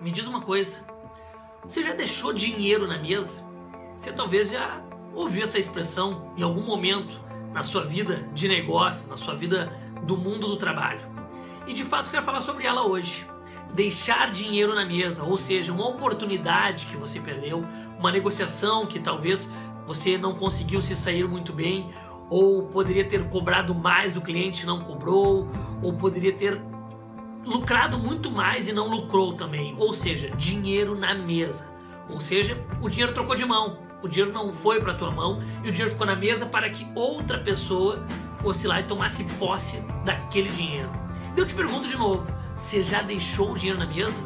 Me diz uma coisa. Você já deixou dinheiro na mesa? Você talvez já ouviu essa expressão em algum momento na sua vida de negócios, na sua vida do mundo do trabalho. E de fato quero falar sobre ela hoje. Deixar dinheiro na mesa, ou seja, uma oportunidade que você perdeu, uma negociação que talvez você não conseguiu se sair muito bem, ou poderia ter cobrado mais do cliente e não cobrou, ou poderia ter lucrado muito mais e não lucrou também. Ou seja, dinheiro na mesa. Ou seja, o dinheiro trocou de mão. O dinheiro não foi para tua mão e o dinheiro ficou na mesa para que outra pessoa fosse lá e tomasse posse daquele dinheiro. Eu te pergunto de novo: você já deixou o dinheiro na mesa?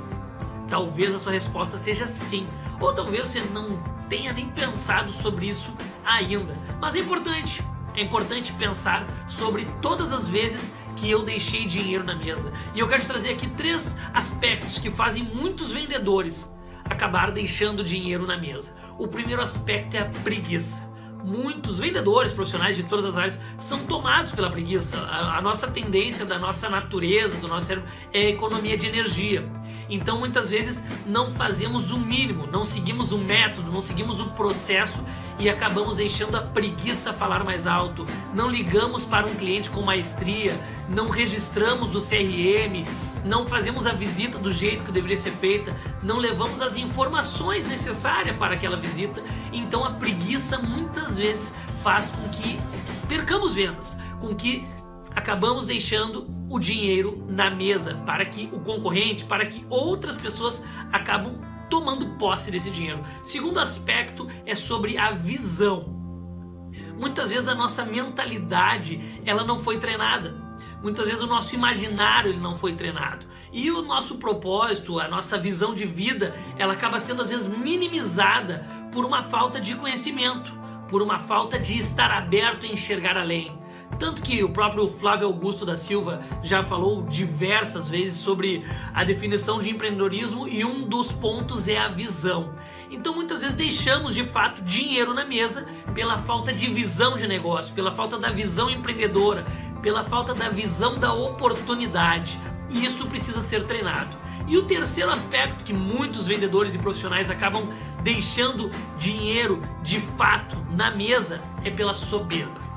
Talvez a sua resposta seja sim, ou talvez você não tenha nem pensado sobre isso ainda. Mas é importante, é importante pensar sobre todas as vezes que eu deixei dinheiro na mesa. E eu quero te trazer aqui três aspectos que fazem muitos vendedores acabar deixando dinheiro na mesa. O primeiro aspecto é a preguiça. Muitos vendedores profissionais de todas as áreas são tomados pela preguiça. A, a nossa tendência da nossa natureza, do nosso cérebro, é a economia de energia. Então muitas vezes não fazemos o mínimo, não seguimos o método, não seguimos o processo e acabamos deixando a preguiça falar mais alto. Não ligamos para um cliente com maestria, não registramos do CRM, não fazemos a visita do jeito que deveria ser feita, não levamos as informações necessárias para aquela visita. Então a preguiça muitas vezes faz com que percamos vendas, com que acabamos deixando o dinheiro na mesa para que o concorrente, para que outras pessoas acabam tomando posse desse dinheiro. Segundo aspecto é sobre a visão. Muitas vezes a nossa mentalidade ela não foi treinada. Muitas vezes o nosso imaginário ele não foi treinado. E o nosso propósito, a nossa visão de vida, ela acaba sendo às vezes minimizada por uma falta de conhecimento, por uma falta de estar aberto a enxergar além. Tanto que o próprio Flávio Augusto da Silva já falou diversas vezes sobre a definição de empreendedorismo e um dos pontos é a visão. Então muitas vezes deixamos de fato dinheiro na mesa pela falta de visão de negócio, pela falta da visão empreendedora, pela falta da visão da oportunidade. E isso precisa ser treinado. E o terceiro aspecto que muitos vendedores e profissionais acabam deixando dinheiro de fato na mesa é pela soberba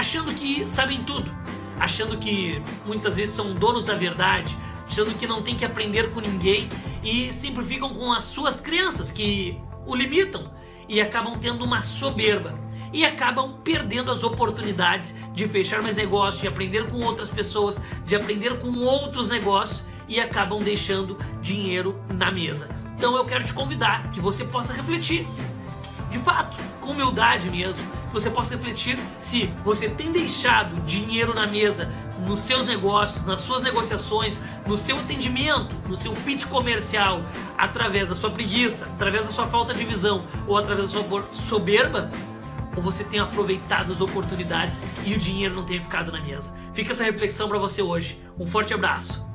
achando que sabem tudo, achando que muitas vezes são donos da verdade, achando que não tem que aprender com ninguém e sempre ficam com as suas crenças que o limitam e acabam tendo uma soberba e acabam perdendo as oportunidades de fechar mais negócios, de aprender com outras pessoas, de aprender com outros negócios e acabam deixando dinheiro na mesa. Então eu quero te convidar que você possa refletir, de fato, com humildade mesmo, você possa refletir se você tem deixado dinheiro na mesa nos seus negócios, nas suas negociações, no seu atendimento, no seu pitch comercial, através da sua preguiça, através da sua falta de visão ou através da sua soberba, ou você tem aproveitado as oportunidades e o dinheiro não tem ficado na mesa. Fica essa reflexão para você hoje. Um forte abraço.